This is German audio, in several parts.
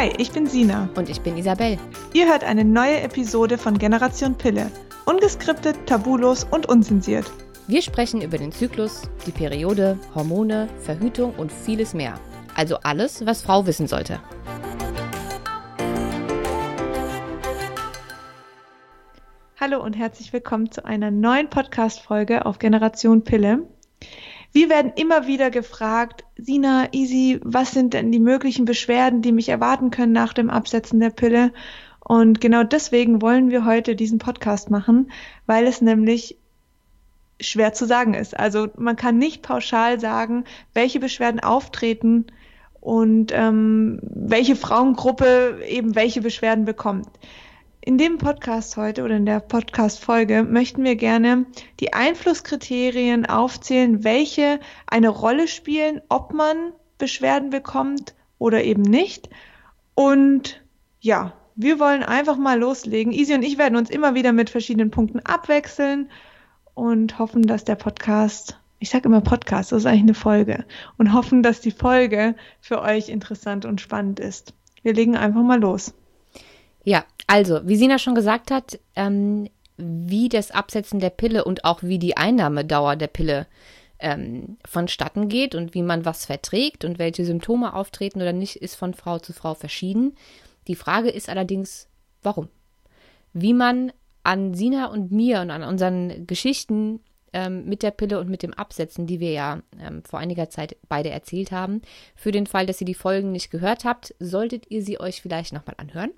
Hi, ich bin Sina. Und ich bin Isabel. Ihr hört eine neue Episode von Generation Pille. Ungeskriptet, tabulos und unzensiert. Wir sprechen über den Zyklus, die Periode, Hormone, Verhütung und vieles mehr. Also alles, was Frau wissen sollte. Hallo und herzlich willkommen zu einer neuen Podcast-Folge auf Generation Pille. Wir werden immer wieder gefragt, Sina, Easy, was sind denn die möglichen Beschwerden, die mich erwarten können nach dem Absetzen der Pille? Und genau deswegen wollen wir heute diesen Podcast machen, weil es nämlich schwer zu sagen ist. Also man kann nicht pauschal sagen, welche Beschwerden auftreten und ähm, welche Frauengruppe eben welche Beschwerden bekommt. In dem Podcast heute oder in der Podcast-Folge möchten wir gerne die Einflusskriterien aufzählen, welche eine Rolle spielen, ob man Beschwerden bekommt oder eben nicht. Und ja, wir wollen einfach mal loslegen. Easy und ich werden uns immer wieder mit verschiedenen Punkten abwechseln und hoffen, dass der Podcast, ich sage immer Podcast, das ist eigentlich eine Folge, und hoffen, dass die Folge für euch interessant und spannend ist. Wir legen einfach mal los. Ja, also, wie Sina schon gesagt hat, ähm, wie das Absetzen der Pille und auch wie die Einnahmedauer der Pille ähm, vonstatten geht und wie man was verträgt und welche Symptome auftreten oder nicht, ist von Frau zu Frau verschieden. Die Frage ist allerdings, warum? Wie man an Sina und mir und an unseren Geschichten ähm, mit der Pille und mit dem Absetzen, die wir ja ähm, vor einiger Zeit beide erzählt haben, für den Fall, dass ihr die Folgen nicht gehört habt, solltet ihr sie euch vielleicht nochmal anhören.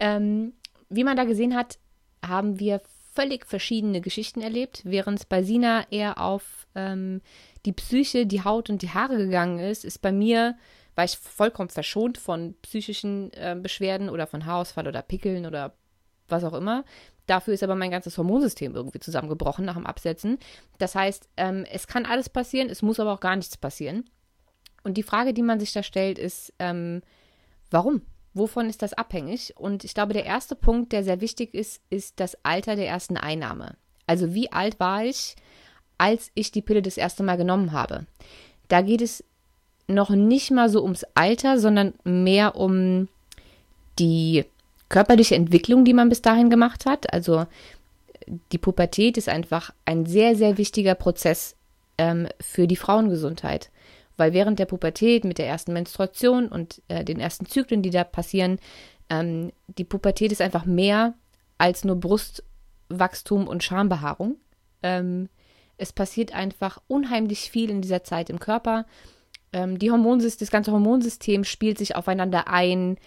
Ähm, wie man da gesehen hat, haben wir völlig verschiedene Geschichten erlebt, während bei Sina eher auf ähm, die Psyche, die Haut und die Haare gegangen ist, ist bei mir, war ich vollkommen verschont von psychischen äh, Beschwerden oder von Haarausfall oder Pickeln oder was auch immer. Dafür ist aber mein ganzes Hormonsystem irgendwie zusammengebrochen nach dem Absetzen. Das heißt, ähm, es kann alles passieren, es muss aber auch gar nichts passieren. Und die Frage, die man sich da stellt, ist, ähm, warum? Wovon ist das abhängig? Und ich glaube, der erste Punkt, der sehr wichtig ist, ist das Alter der ersten Einnahme. Also wie alt war ich, als ich die Pille das erste Mal genommen habe? Da geht es noch nicht mal so ums Alter, sondern mehr um die körperliche Entwicklung, die man bis dahin gemacht hat. Also die Pubertät ist einfach ein sehr, sehr wichtiger Prozess ähm, für die Frauengesundheit weil während der Pubertät mit der ersten Menstruation und äh, den ersten Zyklen, die da passieren, ähm, die Pubertät ist einfach mehr als nur Brustwachstum und Schambehaarung. Ähm, es passiert einfach unheimlich viel in dieser Zeit im Körper. Ähm, die Hormonsystem, das ganze Hormonsystem spielt sich aufeinander ein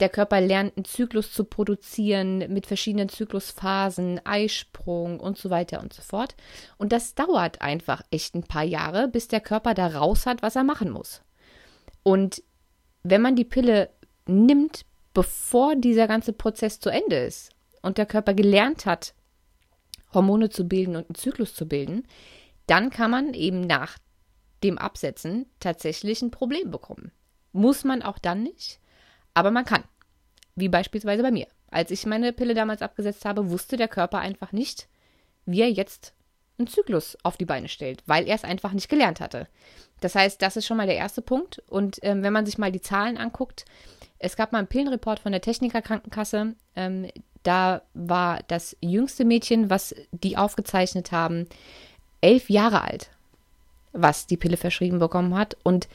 der Körper lernt einen Zyklus zu produzieren mit verschiedenen Zyklusphasen, Eisprung und so weiter und so fort. Und das dauert einfach echt ein paar Jahre, bis der Körper da raus hat, was er machen muss. Und wenn man die Pille nimmt, bevor dieser ganze Prozess zu Ende ist und der Körper gelernt hat, Hormone zu bilden und einen Zyklus zu bilden, dann kann man eben nach dem Absetzen tatsächlich ein Problem bekommen. Muss man auch dann nicht, aber man kann. Wie beispielsweise bei mir. Als ich meine Pille damals abgesetzt habe, wusste der Körper einfach nicht, wie er jetzt einen Zyklus auf die Beine stellt, weil er es einfach nicht gelernt hatte. Das heißt, das ist schon mal der erste Punkt. Und ähm, wenn man sich mal die Zahlen anguckt, es gab mal einen Pillenreport von der Techniker Krankenkasse. Ähm, da war das jüngste Mädchen, was die aufgezeichnet haben, elf Jahre alt, was die Pille verschrieben bekommen hat. Und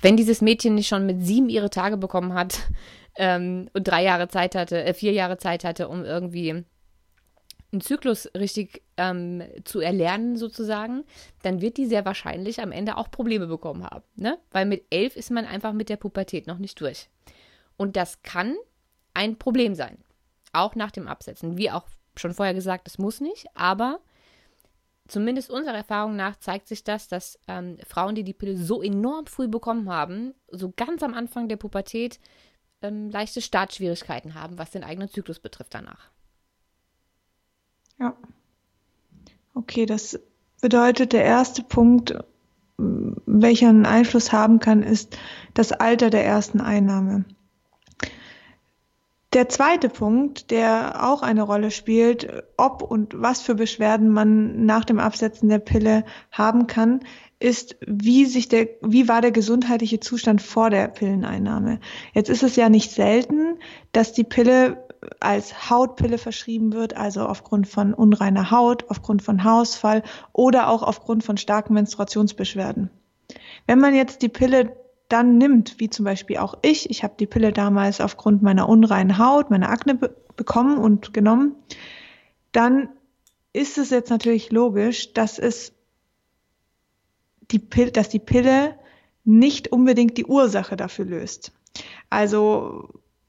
wenn dieses Mädchen nicht schon mit sieben ihre Tage bekommen hat ähm, und drei Jahre Zeit hatte, äh, vier Jahre Zeit hatte, um irgendwie einen Zyklus richtig ähm, zu erlernen, sozusagen, dann wird die sehr wahrscheinlich am Ende auch Probleme bekommen haben. Ne? Weil mit elf ist man einfach mit der Pubertät noch nicht durch. Und das kann ein Problem sein. Auch nach dem Absetzen. Wie auch schon vorher gesagt, es muss nicht, aber zumindest unserer Erfahrung nach zeigt sich das, dass ähm, Frauen, die die Pille so enorm früh bekommen haben, so ganz am Anfang der Pubertät, ähm, leichte Startschwierigkeiten haben, was den eigenen Zyklus betrifft danach. Ja. Okay, das bedeutet, der erste Punkt, welcher einen Einfluss haben kann, ist das Alter der ersten Einnahme. Der zweite Punkt, der auch eine Rolle spielt, ob und was für Beschwerden man nach dem Absetzen der Pille haben kann, ist, wie sich der, wie war der gesundheitliche Zustand vor der Pilleneinnahme? Jetzt ist es ja nicht selten, dass die Pille als Hautpille verschrieben wird, also aufgrund von unreiner Haut, aufgrund von Haarausfall oder auch aufgrund von starken Menstruationsbeschwerden. Wenn man jetzt die Pille dann nimmt, wie zum Beispiel auch ich, ich habe die Pille damals aufgrund meiner unreinen Haut, meiner Akne be bekommen und genommen, dann ist es jetzt natürlich logisch, dass es die Pille, dass die Pille nicht unbedingt die Ursache dafür löst. Also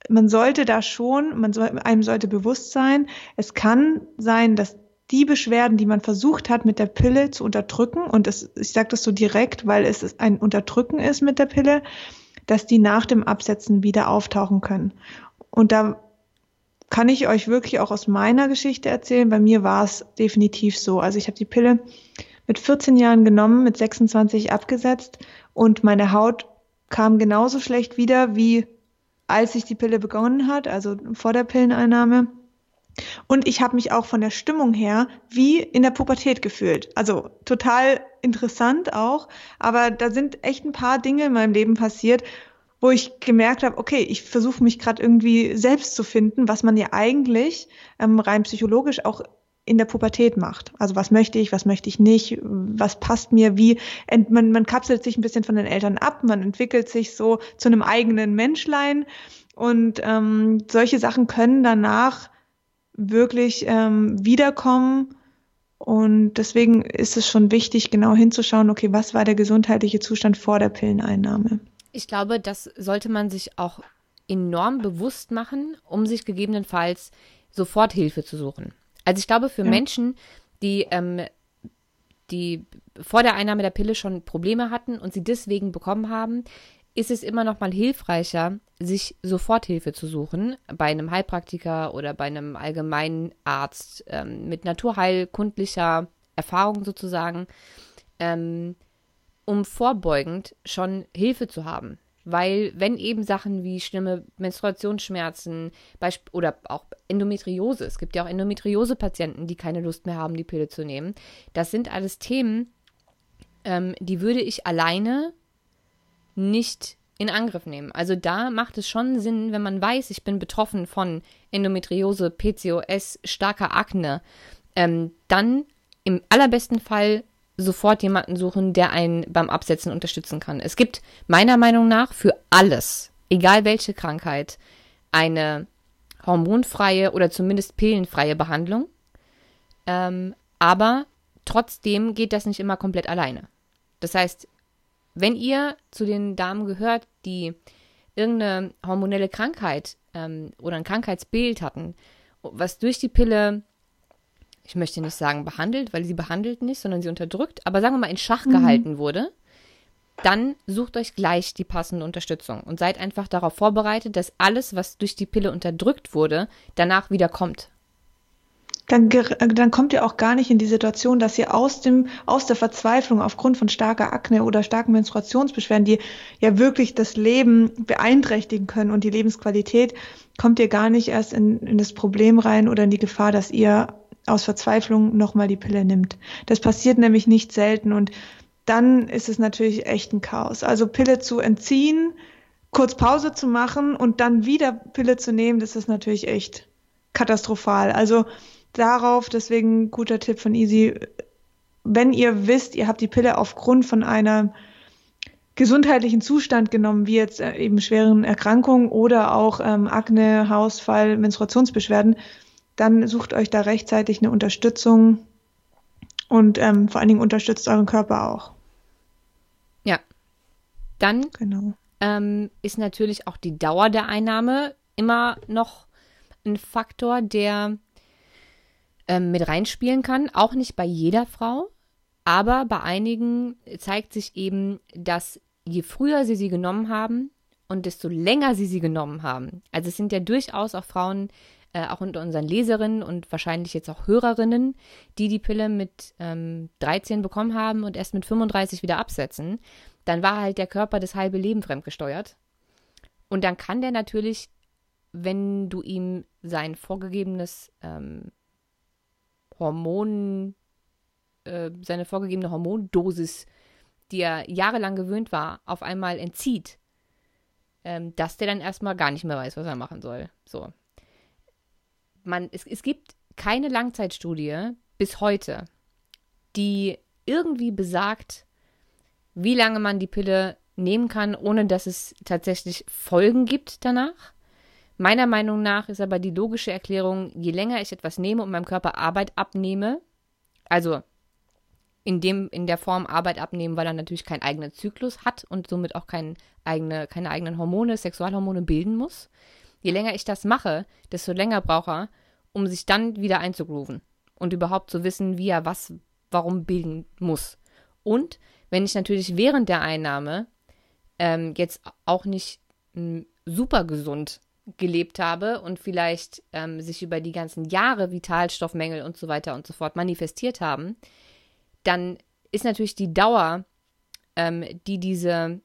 man sollte da schon, man soll, einem sollte bewusst sein, es kann sein, dass die Beschwerden, die man versucht hat, mit der Pille zu unterdrücken, und das, ich sage das so direkt, weil es ein Unterdrücken ist mit der Pille, dass die nach dem Absetzen wieder auftauchen können. Und da kann ich euch wirklich auch aus meiner Geschichte erzählen. Bei mir war es definitiv so. Also ich habe die Pille mit 14 Jahren genommen, mit 26 abgesetzt und meine Haut kam genauso schlecht wieder wie als ich die Pille begonnen hat, also vor der Pilleneinnahme. Und ich habe mich auch von der Stimmung her wie in der Pubertät gefühlt. Also total interessant auch. Aber da sind echt ein paar Dinge in meinem Leben passiert, wo ich gemerkt habe, okay, ich versuche mich gerade irgendwie selbst zu finden, was man ja eigentlich ähm, rein psychologisch auch in der Pubertät macht. Also was möchte ich, was möchte ich nicht, was passt mir, wie man, man kapselt sich ein bisschen von den Eltern ab, man entwickelt sich so zu einem eigenen Menschlein und ähm, solche Sachen können danach wirklich ähm, wiederkommen. Und deswegen ist es schon wichtig, genau hinzuschauen, okay, was war der gesundheitliche Zustand vor der Pilleneinnahme? Ich glaube, das sollte man sich auch enorm bewusst machen, um sich gegebenenfalls sofort Hilfe zu suchen. Also ich glaube, für ja. Menschen, die, ähm, die vor der Einnahme der Pille schon Probleme hatten und sie deswegen bekommen haben, ist es immer noch mal hilfreicher, sich Soforthilfe zu suchen bei einem Heilpraktiker oder bei einem allgemeinen Arzt ähm, mit naturheilkundlicher Erfahrung sozusagen, ähm, um vorbeugend schon Hilfe zu haben. Weil wenn eben Sachen wie schlimme Menstruationsschmerzen oder auch Endometriose, es gibt ja auch Endometriose-Patienten, die keine Lust mehr haben, die Pille zu nehmen, das sind alles Themen, ähm, die würde ich alleine nicht in Angriff nehmen. Also da macht es schon Sinn, wenn man weiß, ich bin betroffen von Endometriose, PCOS, starker Akne, ähm, dann im allerbesten Fall sofort jemanden suchen, der einen beim Absetzen unterstützen kann. Es gibt meiner Meinung nach für alles, egal welche Krankheit, eine hormonfreie oder zumindest pillenfreie Behandlung. Ähm, aber trotzdem geht das nicht immer komplett alleine. Das heißt, wenn ihr zu den Damen gehört, die irgendeine hormonelle Krankheit ähm, oder ein Krankheitsbild hatten, was durch die Pille ich möchte nicht sagen behandelt, weil sie behandelt nicht, sondern sie unterdrückt, aber sagen wir mal in Schach mhm. gehalten wurde, dann sucht euch gleich die passende Unterstützung und seid einfach darauf vorbereitet, dass alles, was durch die Pille unterdrückt wurde, danach wieder kommt. Dann, dann kommt ihr auch gar nicht in die Situation, dass ihr aus dem, aus der Verzweiflung aufgrund von starker Akne oder starken Menstruationsbeschwerden, die ja wirklich das Leben beeinträchtigen können und die Lebensqualität, kommt ihr gar nicht erst in, in das Problem rein oder in die Gefahr, dass ihr aus Verzweiflung nochmal die Pille nimmt. Das passiert nämlich nicht selten und dann ist es natürlich echt ein Chaos. Also Pille zu entziehen, kurz Pause zu machen und dann wieder Pille zu nehmen, das ist natürlich echt katastrophal. Also darauf, deswegen guter Tipp von Easy, wenn ihr wisst, ihr habt die Pille aufgrund von einem gesundheitlichen Zustand genommen, wie jetzt äh, eben schweren Erkrankungen oder auch ähm, Akne, Haarausfall, Menstruationsbeschwerden, dann sucht euch da rechtzeitig eine Unterstützung und ähm, vor allen Dingen unterstützt euren Körper auch. Ja. Dann genau. ähm, ist natürlich auch die Dauer der Einnahme immer noch ein Faktor, der ähm, mit reinspielen kann. Auch nicht bei jeder Frau, aber bei einigen zeigt sich eben, dass je früher sie sie genommen haben und desto länger sie sie genommen haben, also es sind ja durchaus auch Frauen, äh, auch unter unseren Leserinnen und wahrscheinlich jetzt auch Hörerinnen, die die Pille mit ähm, 13 bekommen haben und erst mit 35 wieder absetzen, dann war halt der Körper das halbe Leben fremdgesteuert. Und dann kann der natürlich wenn du ihm sein vorgegebenes ähm, Hormon, äh, seine vorgegebene Hormondosis, die er jahrelang gewöhnt war, auf einmal entzieht, ähm, dass der dann erstmal gar nicht mehr weiß, was er machen soll. So. Man, es, es gibt keine Langzeitstudie bis heute, die irgendwie besagt, wie lange man die Pille nehmen kann, ohne dass es tatsächlich Folgen gibt danach. Meiner Meinung nach ist aber die logische Erklärung, je länger ich etwas nehme und meinem Körper Arbeit abnehme, also in, dem, in der Form Arbeit abnehmen, weil er natürlich keinen eigenen Zyklus hat und somit auch kein eigene, keine eigenen Hormone, Sexualhormone bilden muss. Je länger ich das mache, desto länger braucht er, um sich dann wieder einzugrooven und überhaupt zu wissen, wie er was, warum bilden muss. Und wenn ich natürlich während der Einnahme ähm, jetzt auch nicht m, super gesund gelebt habe und vielleicht ähm, sich über die ganzen Jahre Vitalstoffmängel und so weiter und so fort manifestiert haben, dann ist natürlich die Dauer, ähm, die diese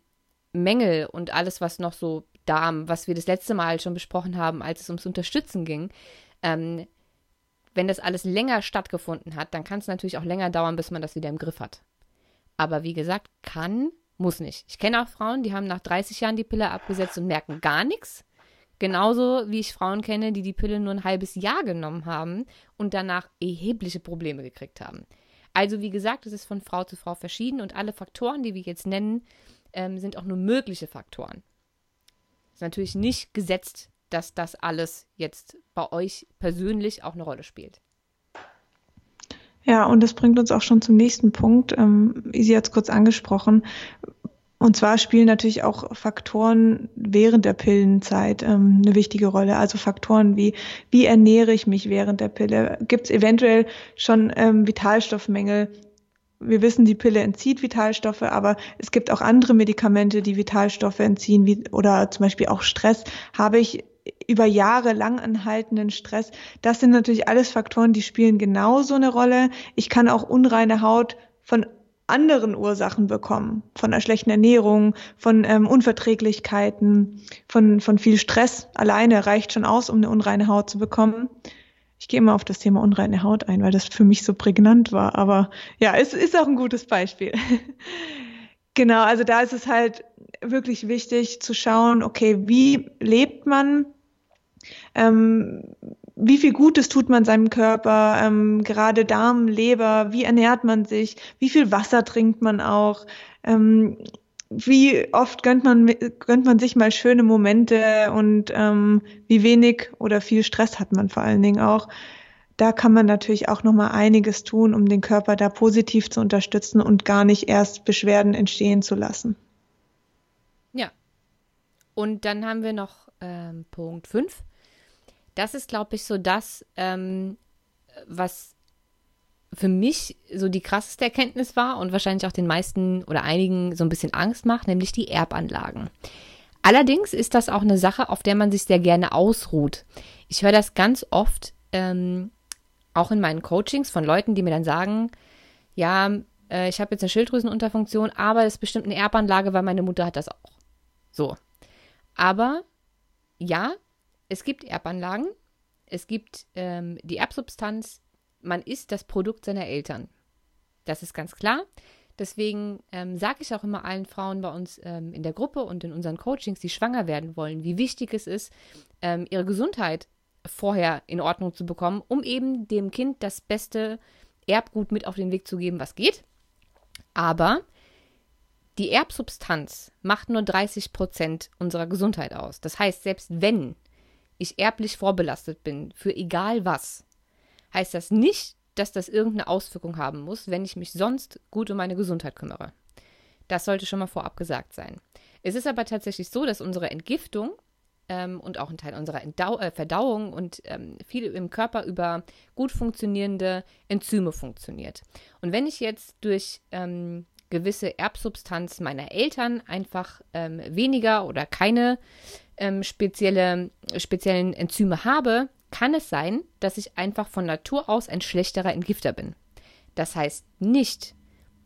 Mängel und alles, was noch so Darm, was wir das letzte Mal schon besprochen haben, als es ums Unterstützen ging, ähm, wenn das alles länger stattgefunden hat, dann kann es natürlich auch länger dauern, bis man das wieder im Griff hat. Aber wie gesagt, kann, muss nicht. Ich kenne auch Frauen, die haben nach 30 Jahren die Pille abgesetzt und merken gar nichts. Genauso wie ich Frauen kenne, die die Pille nur ein halbes Jahr genommen haben und danach erhebliche Probleme gekriegt haben. Also wie gesagt, es ist von Frau zu Frau verschieden und alle Faktoren, die wir jetzt nennen, ähm, sind auch nur mögliche Faktoren. Es ist natürlich nicht gesetzt, dass das alles jetzt bei euch persönlich auch eine Rolle spielt. Ja, und das bringt uns auch schon zum nächsten Punkt. Ähm, Isi hat es kurz angesprochen. Und zwar spielen natürlich auch Faktoren während der Pillenzeit ähm, eine wichtige Rolle. Also Faktoren wie, wie ernähre ich mich während der Pille? Gibt es eventuell schon ähm, Vitalstoffmängel? Wir wissen, die Pille entzieht Vitalstoffe, aber es gibt auch andere Medikamente, die Vitalstoffe entziehen, wie, oder zum Beispiel auch Stress. Habe ich über Jahre lang anhaltenden Stress? Das sind natürlich alles Faktoren, die spielen genauso eine Rolle. Ich kann auch unreine Haut von anderen Ursachen bekommen, von einer schlechten Ernährung, von ähm, Unverträglichkeiten, von, von viel Stress. Alleine reicht schon aus, um eine unreine Haut zu bekommen. Ich gehe immer auf das Thema unreine Haut ein, weil das für mich so prägnant war. Aber ja, es ist auch ein gutes Beispiel. genau, also da ist es halt wirklich wichtig zu schauen, okay, wie lebt man? Ähm, wie viel Gutes tut man seinem Körper, ähm, gerade Darm, Leber, wie ernährt man sich, wie viel Wasser trinkt man auch, ähm, wie oft gönnt man, gönnt man sich mal schöne Momente und ähm, wie wenig oder viel Stress hat man vor allen Dingen auch. Da kann man natürlich auch nochmal einiges tun, um den Körper da positiv zu unterstützen und gar nicht erst Beschwerden entstehen zu lassen. Ja. Und dann haben wir noch ähm, Punkt 5 das ist, glaube ich, so das, ähm, was für mich so die krasseste Erkenntnis war und wahrscheinlich auch den meisten oder einigen so ein bisschen Angst macht, nämlich die Erbanlagen. Allerdings ist das auch eine Sache, auf der man sich sehr gerne ausruht. Ich höre das ganz oft, ähm, auch in meinen Coachings von Leuten, die mir dann sagen, ja, äh, ich habe jetzt eine Schilddrüsenunterfunktion, aber es ist bestimmt eine Erbanlage, weil meine Mutter hat das auch. So. Aber ja, es gibt Erbanlagen, es gibt ähm, die Erbsubstanz, man ist das Produkt seiner Eltern. Das ist ganz klar. Deswegen ähm, sage ich auch immer allen Frauen bei uns ähm, in der Gruppe und in unseren Coachings, die schwanger werden wollen, wie wichtig es ist, ähm, ihre Gesundheit vorher in Ordnung zu bekommen, um eben dem Kind das beste Erbgut mit auf den Weg zu geben, was geht. Aber die Erbsubstanz macht nur 30 Prozent unserer Gesundheit aus. Das heißt, selbst wenn ich erblich vorbelastet bin, für egal was, heißt das nicht, dass das irgendeine Auswirkung haben muss, wenn ich mich sonst gut um meine Gesundheit kümmere. Das sollte schon mal vorab gesagt sein. Es ist aber tatsächlich so, dass unsere Entgiftung ähm, und auch ein Teil unserer Entdau äh, Verdauung und ähm, viel im Körper über gut funktionierende Enzyme funktioniert. Und wenn ich jetzt durch ähm, gewisse Erbsubstanz meiner Eltern einfach ähm, weniger oder keine ähm, spezielle, speziellen Enzyme habe, kann es sein, dass ich einfach von Natur aus ein schlechterer Entgifter bin. Das heißt nicht,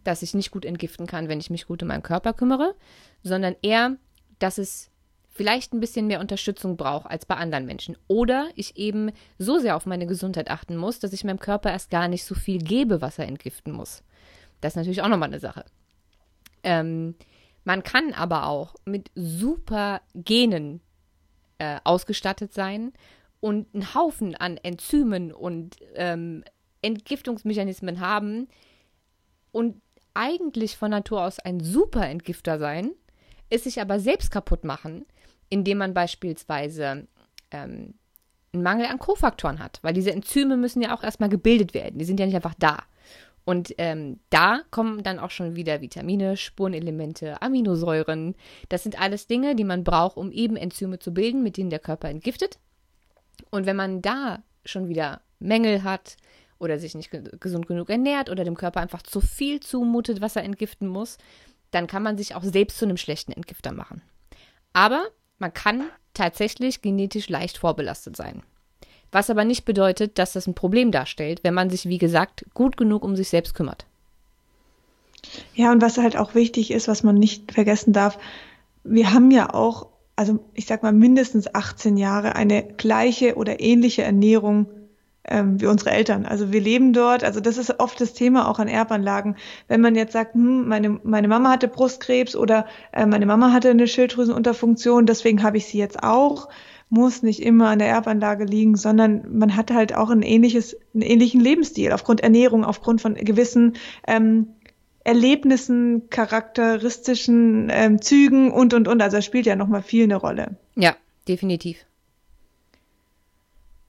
dass ich nicht gut entgiften kann, wenn ich mich gut um meinen Körper kümmere, sondern eher, dass es vielleicht ein bisschen mehr Unterstützung brauche als bei anderen Menschen. Oder ich eben so sehr auf meine Gesundheit achten muss, dass ich meinem Körper erst gar nicht so viel gebe, was er entgiften muss. Das ist natürlich auch nochmal eine Sache. Ähm, man kann aber auch mit super Genen äh, ausgestattet sein und einen Haufen an Enzymen und ähm, Entgiftungsmechanismen haben und eigentlich von Natur aus ein super Entgifter sein, es sich aber selbst kaputt machen, indem man beispielsweise ähm, einen Mangel an Kofaktoren hat, weil diese Enzyme müssen ja auch erstmal gebildet werden, die sind ja nicht einfach da. Und ähm, da kommen dann auch schon wieder Vitamine, Spurenelemente, Aminosäuren. Das sind alles Dinge, die man braucht, um eben Enzyme zu bilden, mit denen der Körper entgiftet. Und wenn man da schon wieder Mängel hat oder sich nicht gesund genug ernährt oder dem Körper einfach zu viel zumutet, was er entgiften muss, dann kann man sich auch selbst zu einem schlechten Entgifter machen. Aber man kann tatsächlich genetisch leicht vorbelastet sein. Was aber nicht bedeutet, dass das ein Problem darstellt, wenn man sich, wie gesagt, gut genug um sich selbst kümmert. Ja, und was halt auch wichtig ist, was man nicht vergessen darf, wir haben ja auch, also ich sag mal mindestens 18 Jahre eine gleiche oder ähnliche Ernährung ähm, wie unsere Eltern. Also wir leben dort. Also das ist oft das Thema auch an Erbanlagen. Wenn man jetzt sagt, hm, meine, meine Mama hatte Brustkrebs oder äh, meine Mama hatte eine Schilddrüsenunterfunktion, deswegen habe ich sie jetzt auch, muss nicht immer an der Erbanlage liegen, sondern man hat halt auch ein ähnliches, einen ähnlichen Lebensstil aufgrund Ernährung, aufgrund von gewissen ähm, Erlebnissen, charakteristischen ähm, Zügen und und und. Also es spielt ja nochmal viel eine Rolle. Ja, definitiv.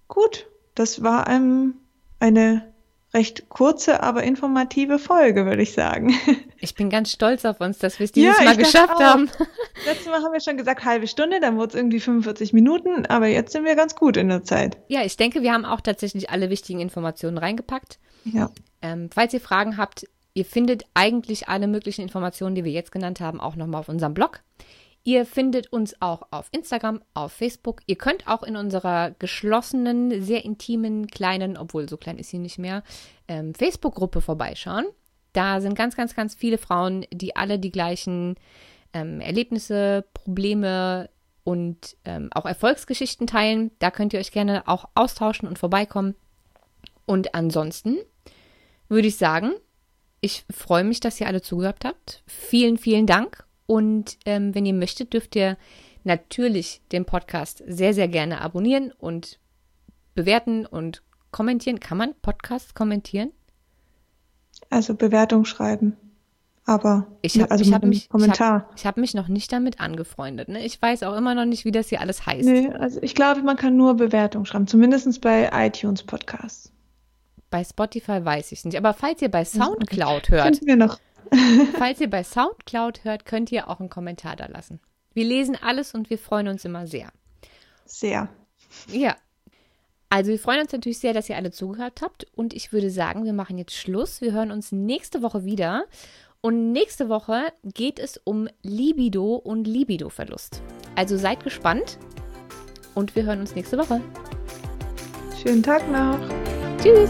Gut, das war ähm, eine recht kurze, aber informative Folge, würde ich sagen. Ich bin ganz stolz auf uns, dass wir es dieses ja, Mal geschafft haben. Letztes Mal haben wir schon gesagt, halbe Stunde, dann wurde es irgendwie 45 Minuten, aber jetzt sind wir ganz gut in der Zeit. Ja, ich denke, wir haben auch tatsächlich alle wichtigen Informationen reingepackt. Ja. Ähm, falls ihr Fragen habt, ihr findet eigentlich alle möglichen Informationen, die wir jetzt genannt haben, auch nochmal auf unserem Blog. Ihr findet uns auch auf Instagram, auf Facebook. Ihr könnt auch in unserer geschlossenen, sehr intimen, kleinen, obwohl so klein ist sie nicht mehr, ähm, Facebook-Gruppe vorbeischauen. Da sind ganz, ganz, ganz viele Frauen, die alle die gleichen ähm, Erlebnisse, Probleme und ähm, auch Erfolgsgeschichten teilen. Da könnt ihr euch gerne auch austauschen und vorbeikommen. Und ansonsten würde ich sagen, ich freue mich, dass ihr alle zugehört habt. Vielen, vielen Dank und ähm, wenn ihr möchtet, dürft ihr natürlich den Podcast sehr, sehr gerne abonnieren und bewerten und kommentieren. Kann man Podcasts kommentieren? Also Bewertung schreiben. Aber ich habe also hab mich, Kommentar. Ich habe hab mich noch nicht damit angefreundet. Ne? Ich weiß auch immer noch nicht, wie das hier alles heißt. Nee, also ich glaube, man kann nur Bewertung schreiben, zumindest bei iTunes Podcasts. Bei Spotify weiß ich es nicht. Aber falls ihr bei Soundcloud hört, wir noch. Falls ihr bei Soundcloud hört, könnt ihr auch einen Kommentar da lassen. Wir lesen alles und wir freuen uns immer sehr. Sehr. Ja. Also wir freuen uns natürlich sehr, dass ihr alle zugehört habt und ich würde sagen, wir machen jetzt Schluss. Wir hören uns nächste Woche wieder und nächste Woche geht es um Libido und Libidoverlust. Also seid gespannt und wir hören uns nächste Woche. Schönen Tag noch. Tschüss.